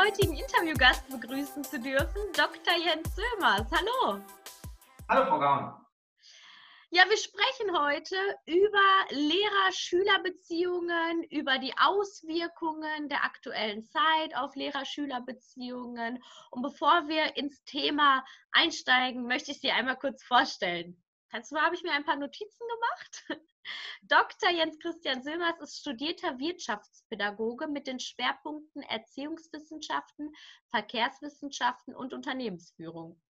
heutigen Interviewgast begrüßen zu dürfen, Dr. Jens Sömers. Hallo. Hallo, Frau Gaun. Ja, wir sprechen heute über Lehrer-Schüler-Beziehungen, über die Auswirkungen der aktuellen Zeit auf Lehrer-Schüler-Beziehungen. Und bevor wir ins Thema einsteigen, möchte ich Sie einmal kurz vorstellen. Dazu habe ich mir ein paar Notizen gemacht. Dr. Jens Christian Silmers ist studierter Wirtschaftspädagoge mit den Schwerpunkten Erziehungswissenschaften, Verkehrswissenschaften und Unternehmensführung.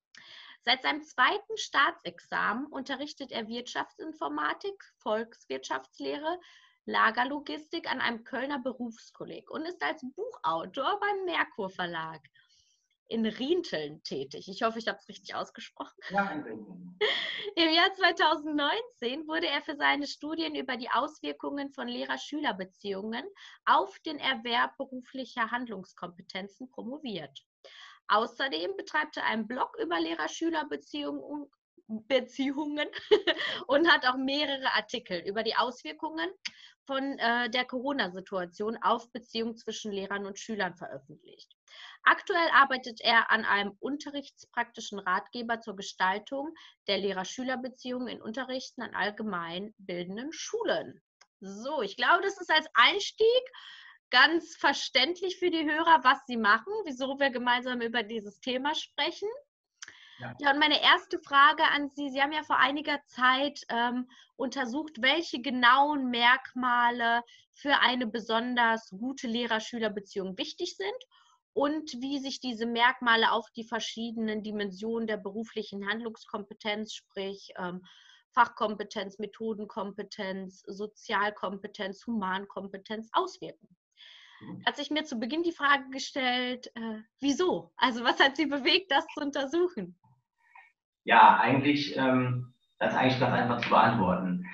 Seit seinem zweiten Staatsexamen unterrichtet er Wirtschaftsinformatik, Volkswirtschaftslehre, Lagerlogistik an einem Kölner Berufskolleg und ist als Buchautor beim Merkur Verlag in Rienteln tätig. Ich hoffe, ich habe es richtig ausgesprochen. Ja. Im Jahr 2019 wurde er für seine Studien über die Auswirkungen von Lehrer-Schüler-Beziehungen auf den Erwerb beruflicher Handlungskompetenzen promoviert. Außerdem betreibt er einen Blog über Lehrer-Schüler-Beziehungen Beziehungen und hat auch mehrere Artikel über die Auswirkungen von äh, der Corona-Situation auf Beziehungen zwischen Lehrern und Schülern veröffentlicht. Aktuell arbeitet er an einem unterrichtspraktischen Ratgeber zur Gestaltung der Lehrer-Schüler-Beziehungen in Unterrichten an allgemeinbildenden Schulen. So, ich glaube, das ist als Einstieg ganz verständlich für die Hörer, was sie machen, wieso wir gemeinsam über dieses Thema sprechen. Ja. ja, und meine erste Frage an Sie, Sie haben ja vor einiger Zeit ähm, untersucht, welche genauen Merkmale für eine besonders gute Lehrer-Schüler-Beziehung wichtig sind und wie sich diese Merkmale auf die verschiedenen Dimensionen der beruflichen Handlungskompetenz, sprich ähm, Fachkompetenz, Methodenkompetenz, Sozialkompetenz, Humankompetenz auswirken. Mhm. Hat sich mir zu Beginn die Frage gestellt, äh, wieso? Also was hat Sie bewegt, das zu untersuchen? Ja, eigentlich, ähm, das ist eigentlich ganz einfach zu beantworten.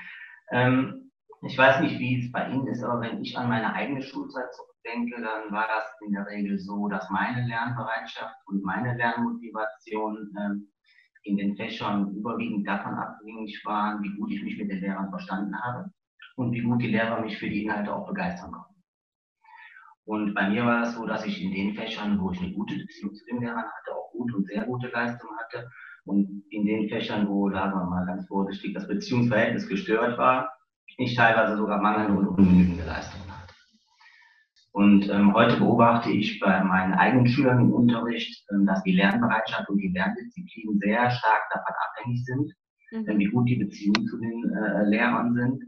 Ähm, ich weiß nicht, wie es bei Ihnen ist, aber wenn ich an meine eigene Schulzeit zurückdenke, dann war das in der Regel so, dass meine Lernbereitschaft und meine Lernmotivation ähm, in den Fächern überwiegend davon abhängig waren, wie gut ich mich mit den Lehrern verstanden habe und wie gut die Lehrer mich für die Inhalte auch begeistern konnten. Und bei mir war es so, dass ich in den Fächern, wo ich eine gute Beziehung zu den Lehrern hatte, auch gute und sehr gute Leistung hatte und in den Fächern, wo, sagen wir mal ganz vorsichtig, das Beziehungsverhältnis gestört war, ich teilweise sogar mangelnde und ungenügende Leistungen hatte. Und ähm, heute beobachte ich bei meinen eigenen Schülern im Unterricht, ähm, dass die Lernbereitschaft und die Lerndisziplin sehr stark davon abhängig sind, mhm. wie gut die Beziehungen zu den äh, Lehrern sind.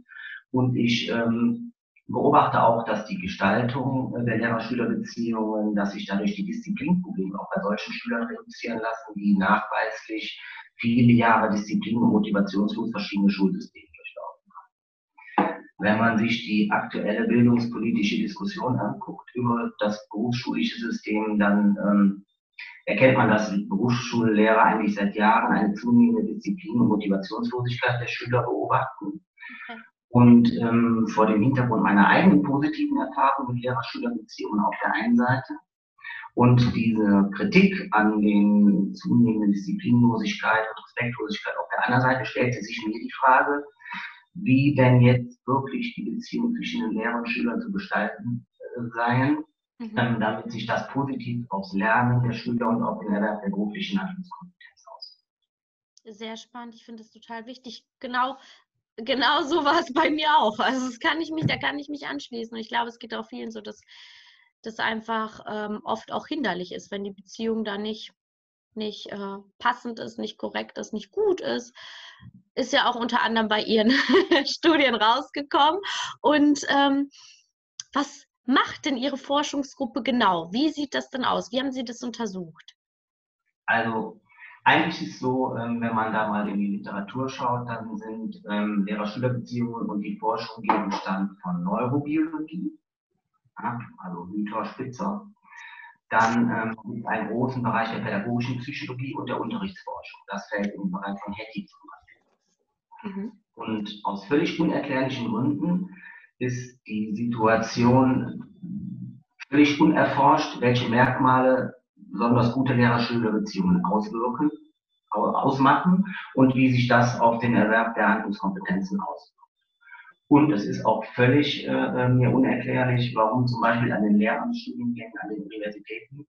Und ich ähm, beobachte auch, dass die Gestaltung der Lehrer-Schüler-Beziehungen, dass sich dadurch die Disziplinprobleme auch bei solchen Schülern reduzieren lassen, die nachweislich viele Jahre Disziplin und Motivationslos verschiedene Schulsysteme durchlaufen haben. Wenn man sich die aktuelle bildungspolitische Diskussion anguckt über das berufsschulische System, dann ähm, erkennt man, dass Berufsschullehrer eigentlich seit Jahren eine zunehmende Disziplin- und Motivationslosigkeit der Schüler beobachten. Okay. Und ähm, vor dem Hintergrund meiner eigenen positiven Erfahrungen mit Lehrer-Schüler-Beziehungen auf der einen Seite und diese Kritik an den zunehmenden Disziplinlosigkeit und Respektlosigkeit auf der anderen Seite stellte sich mir die Frage, wie denn jetzt wirklich die Beziehung zwischen den Lehrern und Schülern zu gestalten äh, seien, mhm. ähm, damit sich das positiv aufs Lernen der Schüler und auf den Erwerb der beruflichen Handlungskompetenz auswirkt. Sehr spannend, ich finde es total wichtig. Genau genau so war es bei mir auch. Also das kann ich mich, da kann ich mich anschließen. Und ich glaube, es geht auch vielen so, dass das einfach ähm, oft auch hinderlich ist, wenn die Beziehung da nicht, nicht äh, passend ist, nicht korrekt ist, nicht gut ist. Ist ja auch unter anderem bei ihren Studien rausgekommen. Und ähm, was macht denn Ihre Forschungsgruppe genau? Wie sieht das denn aus? Wie haben Sie das untersucht? Also eigentlich ist es so, ähm, wenn man da mal in die Literatur schaut, dann sind ähm, Lehrer-Schüler-Beziehungen und die Forschung Gegenstand von Neurobiologie, also Hüter, Spitzer. Dann ähm, gibt es einen großen Bereich der pädagogischen Psychologie und der Unterrichtsforschung. Das fällt im Bereich von Hetty zum Beispiel. Mhm. Und aus völlig unerklärlichen Gründen ist die Situation völlig unerforscht, welche Merkmale besonders gute Lehrer-Schüler-Beziehungen auswirken, ausmachen und wie sich das auf den Erwerb der Handlungskompetenzen auswirkt. Und es ist auch völlig äh, äh, mir unerklärlich, warum zum Beispiel an den Lehramtsstudiengängen, an den Universitäten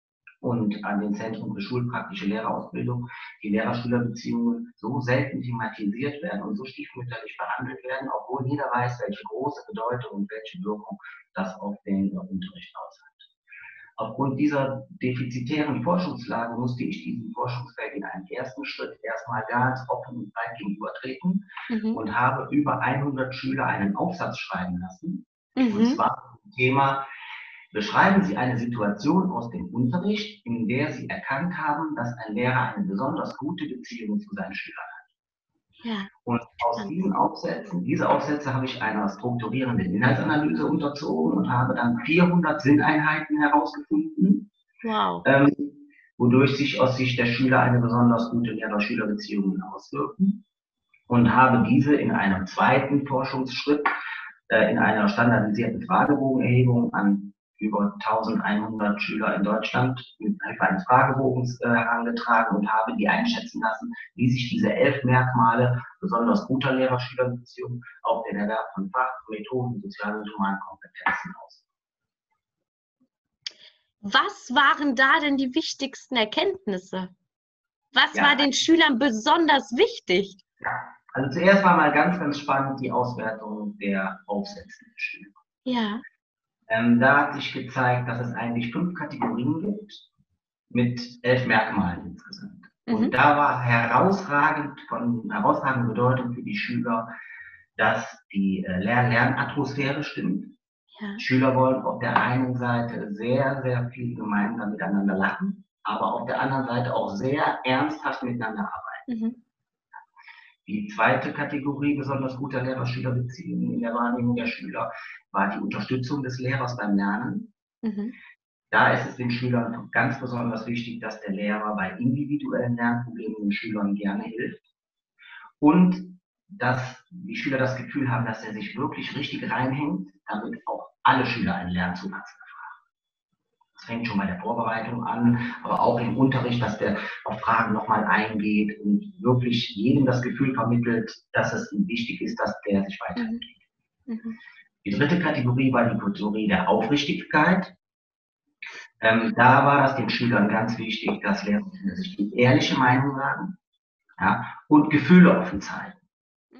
und an den Zentren für schulpraktische Lehrerausbildung die Lehrer-Schüler-Beziehungen so selten thematisiert werden und so stiefmütterlich behandelt werden, obwohl jeder weiß, welche große Bedeutung und welche Wirkung das auf den Unterricht aushat. Aufgrund dieser defizitären Forschungslage musste ich diesem Forschungsfeld in einem ersten Schritt erstmal ganz offen und breit gegenübertreten mhm. und habe über 100 Schüler einen Aufsatz schreiben lassen. Mhm. Und zwar zum Thema Beschreiben Sie eine Situation aus dem Unterricht, in der Sie erkannt haben, dass ein Lehrer eine besonders gute Beziehung zu seinen Schülern hat. Ja. Und aus diesen Aufsätzen, diese Aufsätze habe ich einer strukturierenden Inhaltsanalyse unterzogen und habe dann 400 Sinneinheiten herausgefunden, wow. ähm, wodurch sich aus Sicht der Schüler eine besonders gute Lehrer-Schüler-Beziehung auswirken und habe diese in einem zweiten Forschungsschritt äh, in einer standardisierten Fragebogenerhebung an über 1100 Schüler in Deutschland mit Hilfe eines Fragebogens äh, herangetragen und habe die einschätzen lassen, wie sich diese elf Merkmale besonders guter Lehrer-Schüler-Beziehung auf den Erwerb von Fach-, Methoden, sozialen und humanen Kompetenzen aus. Was waren da denn die wichtigsten Erkenntnisse? Was ja, war den Schülern besonders wichtig? Ja, also zuerst war mal ganz, ganz spannend die Auswertung der Aufsätze der Schüler. Ja. Ähm, da hat sich gezeigt, dass es eigentlich fünf Kategorien gibt mit elf Merkmalen insgesamt. Mhm. Und da war herausragend von herausragender Bedeutung für die Schüler, dass die äh, Lern-Lernatmosphäre stimmt. Ja. Schüler wollen auf der einen Seite sehr, sehr viel gemeinsam miteinander lachen, aber auf der anderen Seite auch sehr ernsthaft miteinander arbeiten. Mhm. Die zweite Kategorie besonders guter Lehrer-Schüler-Beziehungen in der Wahrnehmung der Schüler war die Unterstützung des Lehrers beim Lernen. Mhm. Da ist es den Schülern ganz besonders wichtig, dass der Lehrer bei individuellen Lernproblemen den Schülern gerne hilft und dass die Schüler das Gefühl haben, dass er sich wirklich richtig reinhängt, damit auch alle Schüler einen Lernzugang erfahren. Das fängt schon bei der Vorbereitung an, aber auch im Unterricht, dass der auf Fragen nochmal eingeht und wirklich jedem das Gefühl vermittelt, dass es ihm wichtig ist, dass der sich weiterentwickelt. Mhm. mhm. Die dritte Kategorie war die Kategorie der Aufrichtigkeit. Ähm, da war das den Schülern ganz wichtig, dass Lehrer sich die ehrliche Meinung sagen ja, und Gefühle offen zeigen.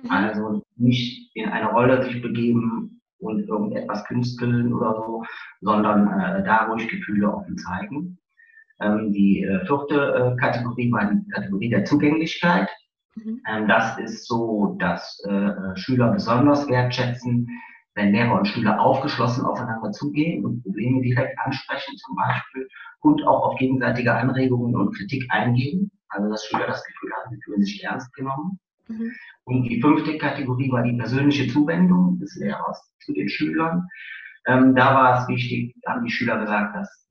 Mhm. Also nicht in eine Rolle sich begeben und irgendetwas künsteln oder so, sondern äh, da ruhig Gefühle offen zeigen. Ähm, die äh, vierte äh, Kategorie war die Kategorie der Zugänglichkeit. Mhm. Ähm, das ist so, dass äh, äh, Schüler besonders wertschätzen, wenn Lehrer und Schüler aufgeschlossen aufeinander zugehen und Probleme direkt ansprechen zum Beispiel und auch auf gegenseitige Anregungen und Kritik eingehen. Also dass Schüler das Gefühl haben, sie fühlen sich ernst genommen. Mhm. Und die fünfte Kategorie war die persönliche Zuwendung des Lehrers zu den Schülern. Ähm, da war es wichtig, haben die Schüler gesagt, dass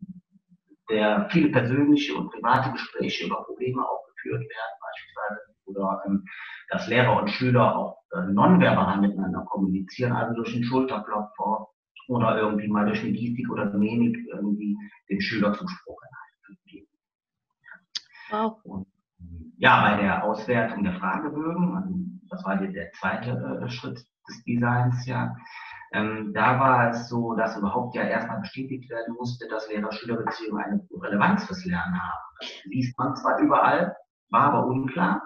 der viele persönliche und private Gespräche über Probleme aufgeführt werden, beispielsweise, oder ähm, dass Lehrer und Schüler auch äh, nonverbal miteinander kommunizieren, also durch den Schulterklopfer oder irgendwie mal durch eine Gestik oder Mimik irgendwie den Schüler Zuspruch geben. Wow. Und, ja, bei der Auswertung der Fragebögen, also das war der zweite äh, Schritt des Designs ja, ähm, da war es so, dass überhaupt ja erstmal bestätigt werden musste, dass Lehrer-Schüler-Beziehungen eine Relevanz fürs Lernen haben. Das liest man zwar überall, war aber unklar.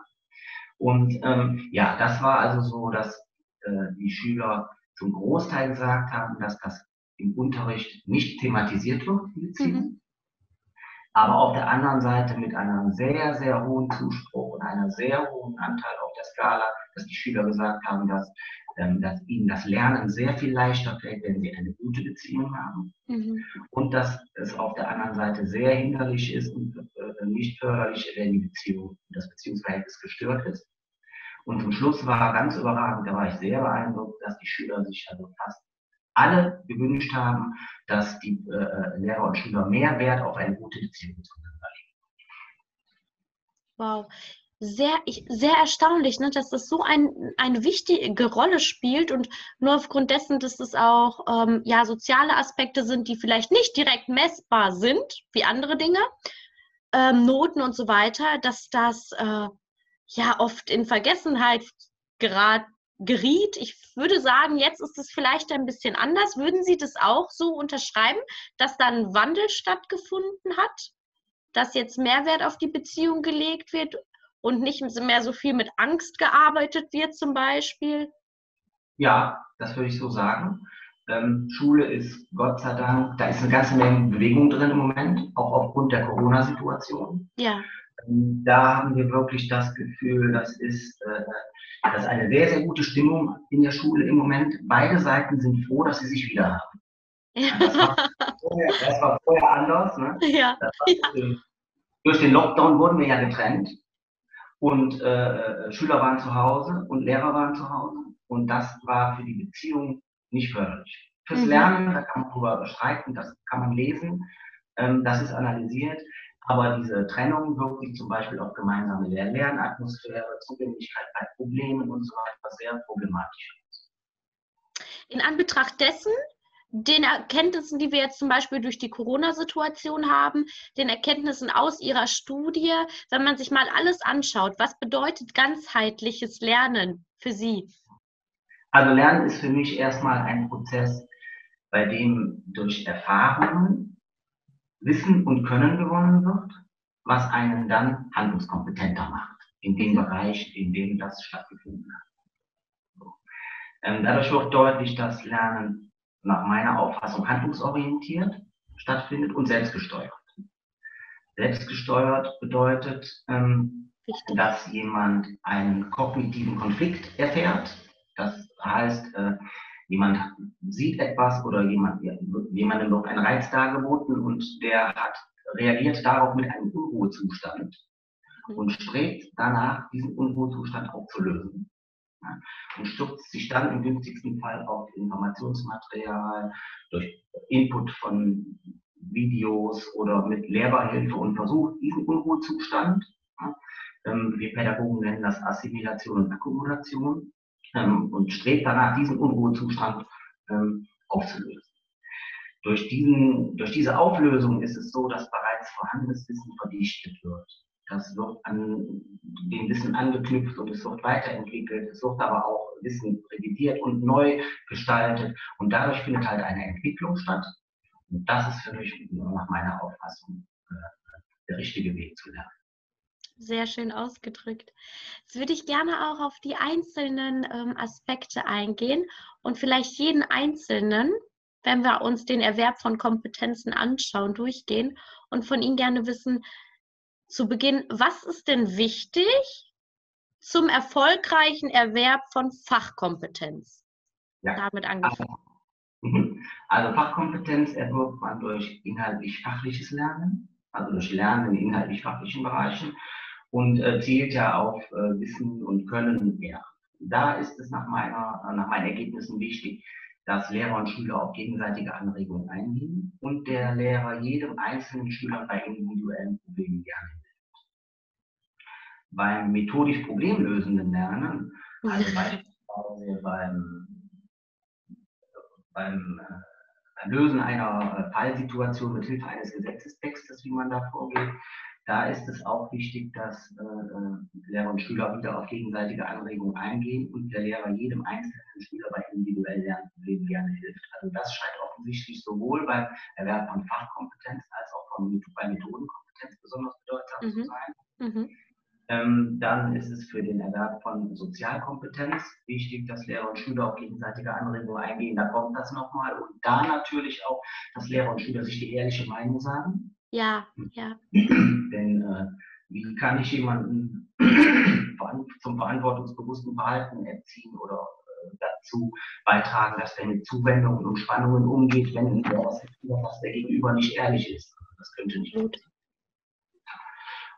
Und ähm, ja, das war also so, dass äh, die Schüler zum Großteil gesagt haben, dass das im Unterricht nicht thematisiert wird, die Beziehung. Mhm. Aber auf der anderen Seite mit einem sehr, sehr hohen Zuspruch und einem sehr hohen Anteil auf der Skala, dass die Schüler gesagt haben, dass, ähm, dass ihnen das Lernen sehr viel leichter fällt, wenn sie eine gute Beziehung haben. Mhm. Und dass es auf der anderen Seite sehr hinderlich ist und äh, nicht förderlich, wenn die Beziehung, das Beziehungsverhältnis gestört ist. Und zum Schluss war ganz überragend, da war ich sehr beeindruckt, dass die Schüler sich also fast alle gewünscht haben, dass die äh, Lehrer und Schüler mehr Wert auf eine gute Beziehung zueinander legen. Wow. Sehr, ich, sehr erstaunlich, ne, dass das so ein, eine wichtige Rolle spielt und nur aufgrund dessen, dass es auch ähm, ja, soziale Aspekte sind, die vielleicht nicht direkt messbar sind, wie andere Dinge, ähm, Noten und so weiter, dass das äh, ja oft in Vergessenheit gerät, geriet. Ich würde sagen, jetzt ist es vielleicht ein bisschen anders. Würden Sie das auch so unterschreiben, dass da ein Wandel stattgefunden hat? dass jetzt mehr Wert auf die Beziehung gelegt wird und nicht mehr so viel mit Angst gearbeitet wird zum Beispiel? Ja, das würde ich so sagen. Ähm, Schule ist Gott sei Dank, da ist eine ganze Menge Bewegung drin im Moment, auch aufgrund der Corona-Situation. Ja. Ähm, da haben wir wirklich das Gefühl, das ist, äh, das ist eine sehr, sehr gute Stimmung in der Schule im Moment. Beide Seiten sind froh, dass sie sich wieder haben. Das, war vorher, das, war vorher, anders. Ne? Ja. War, ja. Durch den Lockdown wurden wir ja getrennt und äh, Schüler waren zu Hause und Lehrer waren zu Hause und das war für die Beziehung nicht förderlich. Fürs mhm. Lernen, da kann man drüber streiten, das kann man lesen, ähm, das ist analysiert, aber diese Trennung wirklich zum Beispiel auf gemeinsame Lernatmosphäre, Zugänglichkeit bei Problemen und so weiter sehr problematisch. In Anbetracht dessen, den Erkenntnissen, die wir jetzt zum Beispiel durch die Corona-Situation haben, den Erkenntnissen aus Ihrer Studie, wenn man sich mal alles anschaut, was bedeutet ganzheitliches Lernen für Sie? Also Lernen ist für mich erstmal ein Prozess, bei dem durch Erfahrungen Wissen und Können gewonnen wird, was einen dann handlungskompetenter macht in dem Bereich, in dem das stattgefunden hat. Ähm, dadurch wird deutlich, dass Lernen nach meiner Auffassung handlungsorientiert stattfindet und selbstgesteuert. Selbstgesteuert bedeutet, ähm, dass jemand einen kognitiven Konflikt erfährt, das heißt, äh, jemand sieht etwas oder jemand, jemandem wird ein Reiz dargeboten und der hat reagiert darauf mit einem Unruhezustand und strebt danach, diesen Unruhezustand aufzulösen. Ja, und stürzt sich dann im günstigsten Fall auf Informationsmaterial durch Input von Videos oder mit Lehrbarhilfe und versucht diesen Unruhezustand, ähm, wir Pädagogen nennen das Assimilation und Akkumulation, ähm, und strebt danach, diesen Unruhezustand ähm, aufzulösen. Durch, diesen, durch diese Auflösung ist es so, dass bereits vorhandenes Wissen verdichtet wird. Das wird an dem Wissen angeknüpft und es wird weiterentwickelt. Es wird aber auch Wissen revidiert und neu gestaltet. Und dadurch findet halt eine Entwicklung statt. Und das ist für mich nach meiner Auffassung äh, der richtige Weg zu lernen. Sehr schön ausgedrückt. Jetzt würde ich gerne auch auf die einzelnen ähm, Aspekte eingehen und vielleicht jeden einzelnen, wenn wir uns den Erwerb von Kompetenzen anschauen, durchgehen und von Ihnen gerne wissen, zu Beginn, was ist denn wichtig zum erfolgreichen Erwerb von Fachkompetenz? Ja. Damit angefangen. Also, mhm. also Fachkompetenz erwirbt man durch inhaltlich-fachliches Lernen, also durch Lernen in inhaltlich-fachlichen Bereichen und äh, zielt ja auf äh, Wissen und Können mehr. Da ist es nach, meiner, nach meinen Ergebnissen wichtig, dass Lehrer und Schüler auf gegenseitige Anregungen eingehen und der Lehrer jedem einzelnen Schüler bei individuellen Problemen gerne hilft. Beim methodisch problemlösenden Lernen, also beispielsweise beim, beim, äh, Lösen einer äh, Fallsituation mit Hilfe eines Gesetzestextes, wie man da vorgeht, da ist es auch wichtig, dass äh, äh, Lehrer und Schüler wieder auf gegenseitige Anregungen eingehen und der Lehrer jedem einzelnen Schüler bei individuellen Lernproblemen gerne hilft. Also das scheint offensichtlich sowohl beim Erwerb von Fachkompetenz als auch von, bei Methodenkompetenz besonders bedeutsam mhm. zu sein. Mhm. Ähm, dann ist es für den Erwerb von Sozialkompetenz wichtig, dass Lehrer und Schüler auf gegenseitige Anregungen eingehen. Da kommt das nochmal. Und da natürlich auch, dass Lehrer und Schüler sich die ehrliche Meinung sagen. Ja, ja. Denn äh, wie kann ich jemanden zum verantwortungsbewussten Verhalten erziehen oder äh, dazu beitragen, dass er mit Zuwendungen und Spannungen umgeht, wenn der, was der Gegenüber nicht ehrlich ist? Das könnte nicht gut.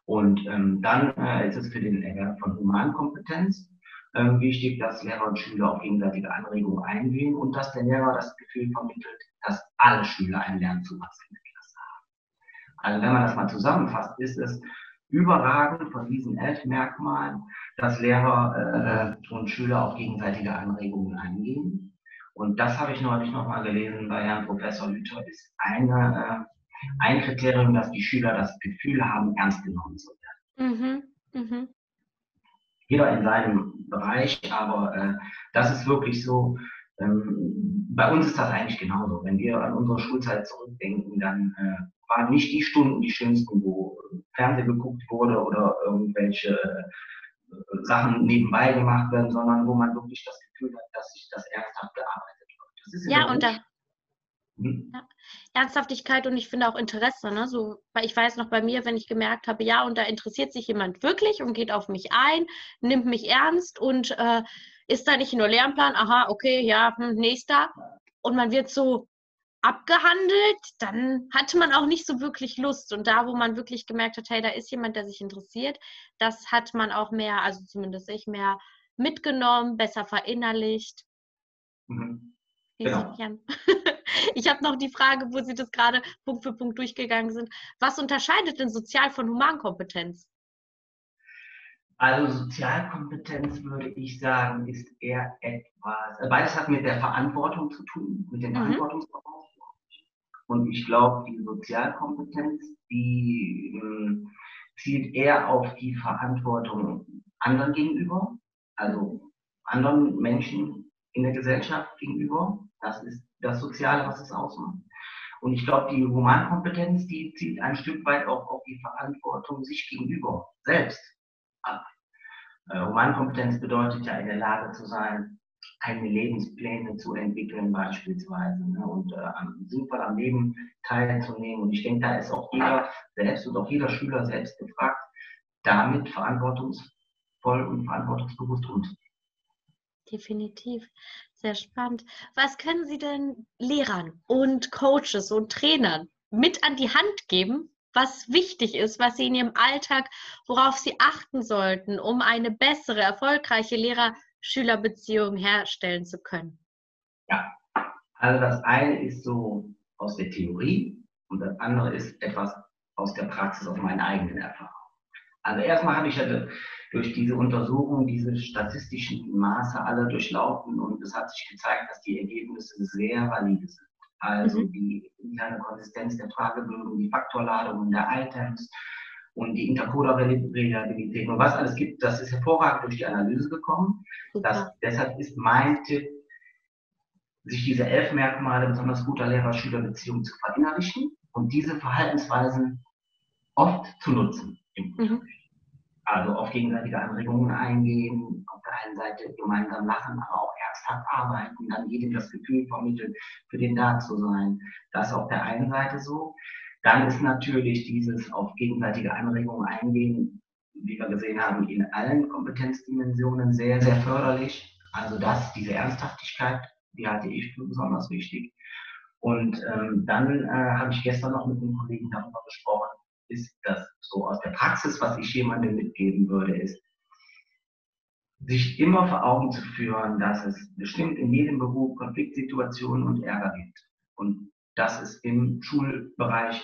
Und ähm, dann äh, ist es für den Erwerb von Humankompetenz äh, wichtig, dass Lehrer und Schüler auf gegenseitige Anregungen eingehen und dass der Lehrer das Gefühl vermittelt, dass alle Schüler einen Lernzuwachs entwickeln. Also wenn man das mal zusammenfasst, ist es überragend von diesen elf Merkmalen, dass Lehrer äh, und Schüler auf gegenseitige Anregungen eingehen. Und das habe ich neulich nochmal gelesen bei Herrn Professor Lüther, ist eine, äh, ein Kriterium, dass die Schüler das Gefühl haben, ernst genommen zu werden. Mhm. Mhm. Jeder in seinem Bereich, aber äh, das ist wirklich so, ähm, bei uns ist das eigentlich genauso. Wenn wir an unsere Schulzeit zurückdenken, dann äh, waren nicht die Stunden die schönsten, wo Fernsehen geguckt wurde oder irgendwelche äh, Sachen nebenbei gemacht werden, sondern wo man wirklich das Gefühl hat, dass sich das ernsthaft gearbeitet wird. ja, und da, mhm. ja, Ernsthaftigkeit und ich finde auch Interesse. Ne? So, weil ich weiß noch bei mir, wenn ich gemerkt habe, ja, und da interessiert sich jemand wirklich und geht auf mich ein, nimmt mich ernst und äh, ist da nicht nur Lernplan, aha, okay, ja, hm, nächster. Und man wird so abgehandelt, dann hatte man auch nicht so wirklich Lust. Und da, wo man wirklich gemerkt hat, hey, da ist jemand, der sich interessiert, das hat man auch mehr, also zumindest ich, mehr mitgenommen, besser verinnerlicht. Mhm. Genau. Ich habe noch die Frage, wo Sie das gerade Punkt für Punkt durchgegangen sind. Was unterscheidet denn Sozial- von Humankompetenz? Also Sozialkompetenz würde ich sagen, ist eher etwas, beides hat mit der Verantwortung zu tun, mit dem mhm. Verantwortungsbereich. Und ich glaube, die Sozialkompetenz, die äh, zielt eher auf die Verantwortung anderen gegenüber, also anderen Menschen in der Gesellschaft gegenüber. Das ist das Soziale, was es ausmacht. Und ich glaube, die Humankompetenz, die zielt ein Stück weit auch auf die Verantwortung sich gegenüber selbst ab. Äh, Humankompetenz bedeutet ja in der Lage zu sein, eigene Lebenspläne zu entwickeln beispielsweise ne, und äh, sinnvoll am Leben teilzunehmen. Und ich denke, da ist auch jeder selbst und auch jeder Schüler selbst gefragt, damit verantwortungsvoll und verantwortungsbewusst umzugehen. Definitiv. Sehr spannend. Was können Sie denn Lehrern und Coaches und Trainern mit an die Hand geben, was wichtig ist, was Sie in Ihrem Alltag, worauf Sie achten sollten, um eine bessere, erfolgreiche Lehrer-Schüler-Beziehung herstellen zu können? Ja, also das eine ist so aus der Theorie und das andere ist etwas aus der Praxis, aus meinen eigenen Erfahrungen. Also erstmal habe ich ja durch diese Untersuchung diese statistischen Maße alle durchlaufen und es hat sich gezeigt, dass die Ergebnisse sehr valide sind. Also mhm. die interne Konsistenz der Fragebögen, die Faktorladungen der Items und die Intercoder-Reliabilität und was alles gibt, das ist hervorragend durch die Analyse gekommen. Das, deshalb ist mein Tipp, sich diese elf Merkmale besonders guter Lehrer-Schüler-Beziehung zu verinnerlichen und diese Verhaltensweisen oft zu nutzen im Mhm. Also auf gegenseitige Anregungen eingehen, auf der einen Seite gemeinsam lachen, aber auch ernsthaft arbeiten, dann jedem das Gefühl vermitteln, für den da zu sein. Das ist auf der einen Seite so. Dann ist natürlich dieses auf gegenseitige Anregungen eingehen, wie wir gesehen haben, in allen Kompetenzdimensionen sehr, sehr förderlich. Also das, diese Ernsthaftigkeit, die halte ich für besonders wichtig. Und ähm, dann äh, habe ich gestern noch mit einem Kollegen darüber gesprochen, ist das so aus der Praxis, was ich jemandem mitgeben würde, ist, sich immer vor Augen zu führen, dass es bestimmt in jedem Beruf Konfliktsituationen und Ärger gibt. Und dass es im Schulbereich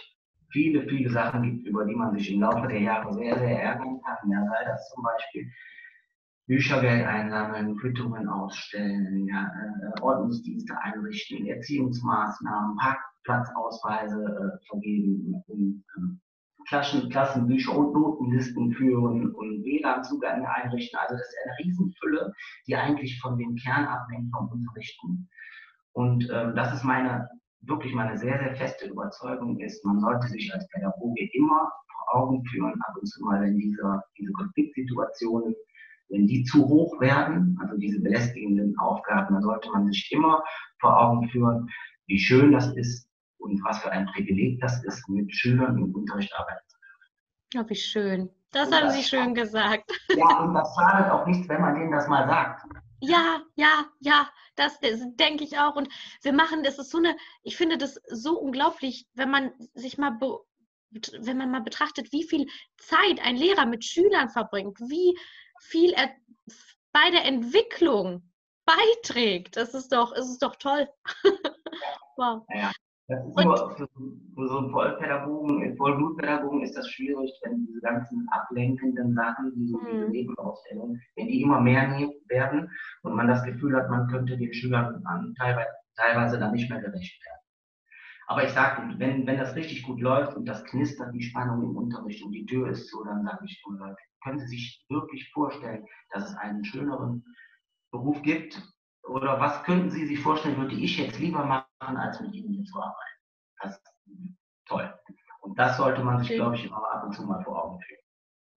viele, viele Sachen gibt, über die man sich im Laufe der Jahre sehr, sehr ärgern kann. Ja, sei das zum Beispiel Büchergeld einsammeln, Quittungen ausstellen, ja, äh, Ordnungsdienste einrichten, Erziehungsmaßnahmen, Parkplatzausweise äh, vergeben, um, ähm, Klassen, Klassenbücher und Notenlisten führen und WLAN-Zugänge einrichten. Also das ist eine Riesenfülle, die eigentlich von dem Kern abhängt vom Unterrichten. Und ähm, das ist meine, wirklich meine sehr, sehr feste Überzeugung ist, man sollte sich als Pädagoge immer vor Augen führen, ab und zu mal, wenn diese, diese Konfliktsituationen, wenn die zu hoch werden, also diese belästigenden Aufgaben, dann sollte man sich immer vor Augen führen, wie schön das ist, und was für ein Privileg das ist, mit Schülern im Unterricht arbeiten zu können. Oh, wie schön. Das und haben das Sie schön gesagt. Ja, und das schadet auch nichts, wenn man denen das mal sagt. Ja, ja, ja, das, das denke ich auch. Und wir machen, das ist so eine, ich finde das so unglaublich, wenn man sich mal, wenn man mal betrachtet, wie viel Zeit ein Lehrer mit Schülern verbringt, wie viel er bei der Entwicklung beiträgt. Das ist doch, ist doch toll. wow. Ja, das ist nur für, für, so einen Vollpädagogen, Vollblutpädagogen ist das schwierig, wenn diese ganzen ablenkenden Sachen, wie so diese mhm. Nebenausstellungen, wenn die immer mehr werden und man das Gefühl hat, man könnte den Schülern an, teilweise, teilweise dann nicht mehr gerecht werden. Aber ich sage, wenn, wenn das richtig gut läuft und das knistert, die Spannung im Unterricht und die Tür ist so, dann sage ich, oh Leute, können Sie sich wirklich vorstellen, dass es einen schöneren Beruf gibt, oder was könnten Sie sich vorstellen, würde ich jetzt lieber machen, als mit Ihnen hier zu arbeiten? Das ist toll. Und das sollte man sich, glaube ich, immer ab und zu mal vor Augen führen.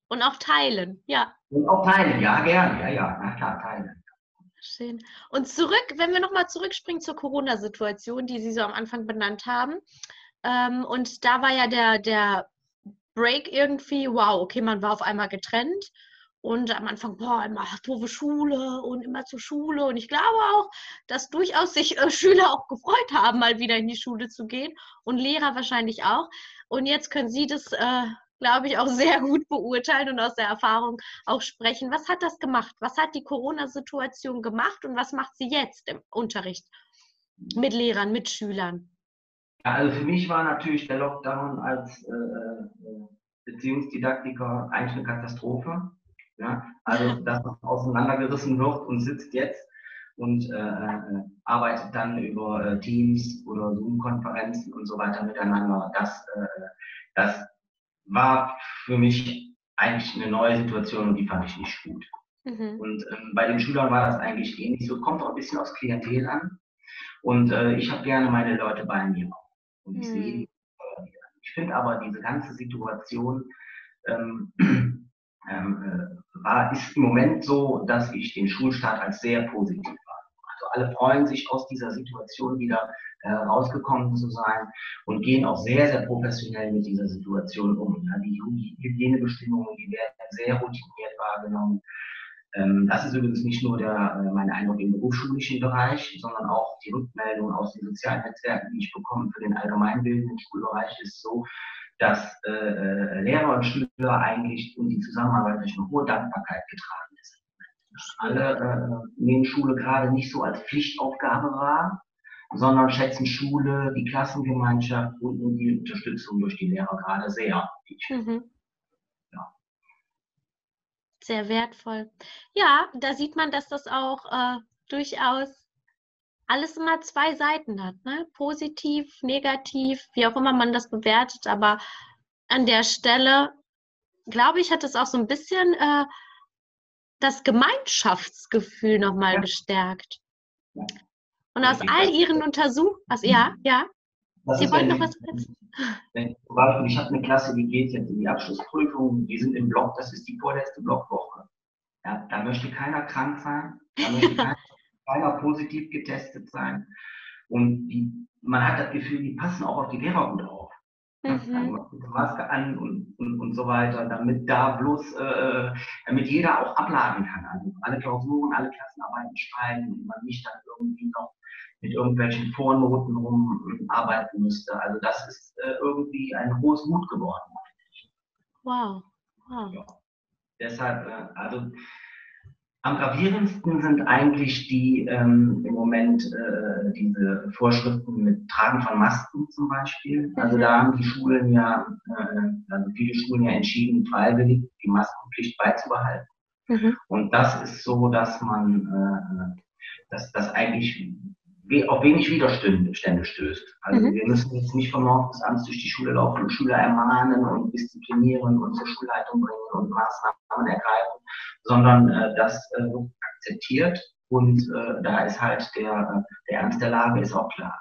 Und auch teilen, ja. Und auch teilen, ja, gerne, ja, ja, na klar, teilen. Schön. Und zurück, wenn wir nochmal zurückspringen zur Corona-Situation, die Sie so am Anfang benannt haben. Ähm, und da war ja der, der Break irgendwie, wow, okay, man war auf einmal getrennt. Und am Anfang, boah, immer doofe Schule und immer zur Schule. Und ich glaube auch, dass durchaus sich äh, Schüler auch gefreut haben, mal wieder in die Schule zu gehen. Und Lehrer wahrscheinlich auch. Und jetzt können Sie das äh, glaube ich, auch sehr gut beurteilen und aus der Erfahrung auch sprechen. Was hat das gemacht? Was hat die Corona-Situation gemacht und was macht sie jetzt im Unterricht mit Lehrern, mit Schülern? Ja, also für mich war natürlich der Lockdown als äh, äh Beziehungsdidaktiker eigentlich eine Katastrophe. Ja, also, dass man auseinandergerissen wird und sitzt jetzt und äh, äh, arbeitet dann über äh, Teams oder Zoom-Konferenzen und so weiter miteinander. Das, äh, das war für mich eigentlich eine neue Situation und die fand ich nicht gut. Mhm. Und ähm, bei den Schülern war das eigentlich ähnlich so. Kommt auch ein bisschen aus Klientel an. Und äh, ich habe gerne meine Leute bei mir. Und ich mhm. sehe die. Ich finde aber diese ganze Situation ähm, ähm, äh, war, ist im Moment so, dass ich den Schulstart als sehr positiv war. Also alle freuen sich aus dieser Situation wieder äh, rausgekommen zu sein und gehen auch sehr, sehr professionell mit dieser Situation um. Ja, die Hygienebestimmungen, die werden sehr routiniert wahrgenommen. Ähm, das ist übrigens nicht nur der, äh, mein Eindruck im berufsschulischen Bereich, sondern auch die Rückmeldung aus den sozialen Netzwerken, die ich bekomme für den allgemeinbildenden Schulbereich, ist so, dass äh, äh Lehrer und Schüler eigentlich und die Zusammenarbeit durch eine hohe Dankbarkeit getragen ist. Alle äh, nehmen Schule gerade nicht so als Pflichtaufgabe wahr, sondern schätzen Schule, die Klassengemeinschaft und die Unterstützung durch die Lehrer gerade sehr. Mhm. Ja. Sehr wertvoll. Ja, da sieht man, dass das auch äh, durchaus alles immer zwei Seiten hat. Ne? Positiv, negativ, wie auch immer man das bewertet. Aber an der Stelle, glaube ich, hat es auch so ein bisschen äh, das Gemeinschaftsgefühl nochmal ja. gestärkt. Ja. Und aus all Ihren Untersuchungen, also, ja, ja. Was Sie wollten noch was wissen? Wenn, zum Beispiel, ich habe eine Klasse, die geht jetzt in die Abschlussprüfung, die sind im Block, das ist die vorletzte Blockwoche. Ja, da möchte keiner krank sein, da möchte keiner, keiner positiv getestet sein. Und die, man hat das Gefühl, die passen auch auf die Lehrer gut auf. Mhm. Maske an und, und, und so weiter, damit da bloß, äh, damit jeder auch abladen kann. Also alle Klausuren, alle Klassenarbeiten schreiben und man nicht dann irgendwie noch mit irgendwelchen Vornoten rumarbeiten müsste. Also das ist äh, irgendwie ein hohes Mut geworden. Wow. wow. Ja. Deshalb, äh, also am gravierendsten sind eigentlich die ähm, im Moment äh, diese Vorschriften mit Tragen von Masken zum Beispiel. Also da haben die Schulen ja, äh, also viele Schulen ja entschieden, freiwillig die Maskenpflicht beizubehalten. Mhm. Und das ist so, dass man, äh, dass das eigentlich auf wenig Widerstände stößt. Also mhm. wir müssen jetzt nicht von morgens bis abends durch die Schule laufen und Schüler ermahnen und disziplinieren und zur Schulleitung bringen und Maßnahmen ergreifen, sondern äh, das äh, wird akzeptiert und äh, da ist halt der, der Ernst der Lage ist auch klar.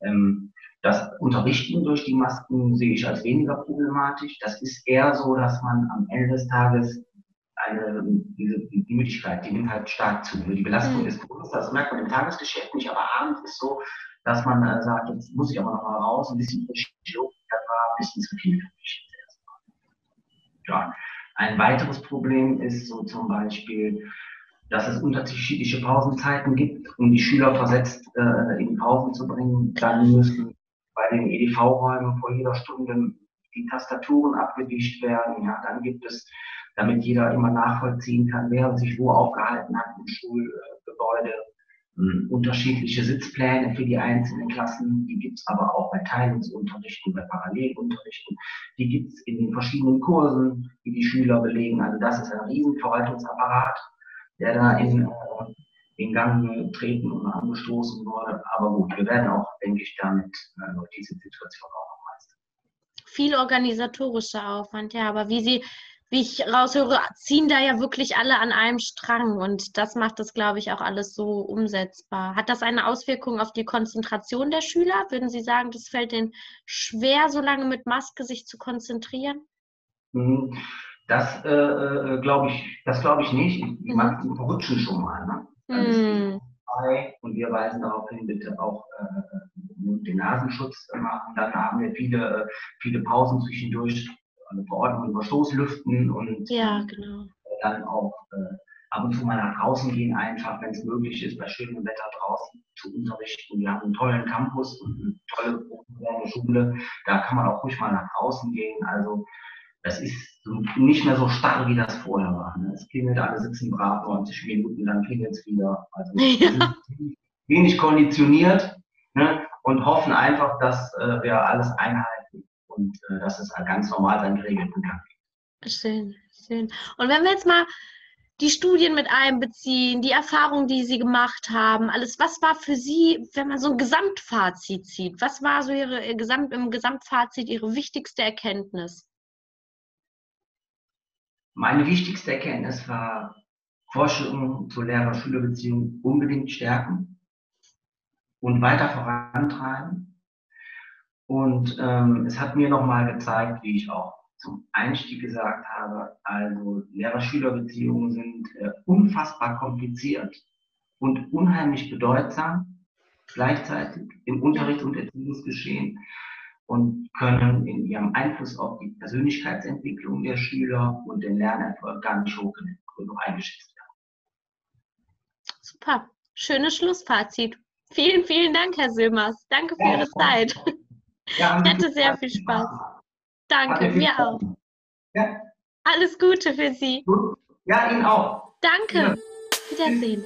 Ähm, das Unterrichten durch die Masken sehe ich als weniger problematisch. Das ist eher so, dass man am Ende des Tages eine, diese, die Müdigkeit, die nimmt halt stark zu. Die Belastung mhm. ist groß, das merkt man im Tagesgeschäft nicht, aber abends ist so, dass man äh, sagt, jetzt muss ich aber noch mal raus, ein bisschen frische Luft, das war ein bisschen zu viel für mich. Ja. Ein weiteres Problem ist so zum Beispiel, dass es unterschiedliche Pausenzeiten gibt, um die Schüler versetzt äh, in Pausen zu bringen. Dann müssen bei den EDV-Räumen vor jeder Stunde die Tastaturen abgewischt werden. Ja, dann gibt es damit jeder immer nachvollziehen kann, wer sich wo aufgehalten hat im Schulgebäude. Hm, unterschiedliche Sitzpläne für die einzelnen Klassen, die gibt es aber auch bei Teilungsunterrichten, bei Parallelunterrichten, die gibt es in den verschiedenen Kursen, die die Schüler belegen. Also das ist ein Riesenverwaltungsapparat, der da in, äh, in Gang getreten und angestoßen wurde. Aber gut, wir werden auch, denke ich, damit äh, diese Situation auch noch meistern. Viel organisatorischer Aufwand, ja, aber wie Sie wie ich raushöre, ziehen da ja wirklich alle an einem Strang und das macht das, glaube ich, auch alles so umsetzbar. Hat das eine Auswirkung auf die Konzentration der Schüler? Würden Sie sagen, das fällt denen schwer, so lange mit Maske sich zu konzentrieren? Mhm. Das äh, äh glaube ich, das glaube ich nicht. Die mhm. verrutschen schon mal. Ne? Mhm. Und wir weisen darauf hin, bitte auch äh, den Nasenschutz machen. Dann haben wir viele, viele Pausen zwischendurch eine Verordnung über Stoßlüften und ja, genau. dann auch äh, ab und zu mal nach draußen gehen, einfach, wenn es möglich ist, bei schönem Wetter draußen zu unterrichten. Wir haben einen tollen Campus und eine tolle moderne Schule. Da kann man auch ruhig mal nach draußen gehen. Also das ist nicht mehr so starr, wie das vorher war. Ne? Es klingelt, alle sitzen brav 90 Minuten, dann klingelt es wieder. Also ja. wenig konditioniert ne? und hoffen einfach, dass äh, wir alles einhalten und äh, dass es halt ganz normal seinen geregelten Gang geht. Schön, schön. Und wenn wir jetzt mal die Studien mit einbeziehen, die Erfahrungen, die Sie gemacht haben, alles, was war für Sie, wenn man so ein Gesamtfazit zieht, was war so Ihre äh, Gesamt, im Gesamtfazit Ihre wichtigste Erkenntnis? Meine wichtigste Erkenntnis war, Forschung zur Lehrer-Schüler-Beziehung unbedingt stärken und weiter vorantreiben und ähm, es hat mir nochmal gezeigt, wie ich auch zum Einstieg gesagt habe, also Lehrer-Schüler-Beziehungen sind äh, unfassbar kompliziert und unheimlich bedeutsam gleichzeitig im Unterricht und Erziehungsgeschehen und können in ihrem Einfluss auf die Persönlichkeitsentwicklung der Schüler und den Lernerfolg gar nicht hoch genug eingeschätzt werden. Super, schönes Schlussfazit. Vielen, vielen Dank, Herr Silmers. Danke für ja, Ihre Zeit. Ja, ich hatte sehr viel Spaß. Danke, mir auch. Ja. Alles Gute für Sie. Ja, Ihnen auch. Danke. Ja. Wiedersehen.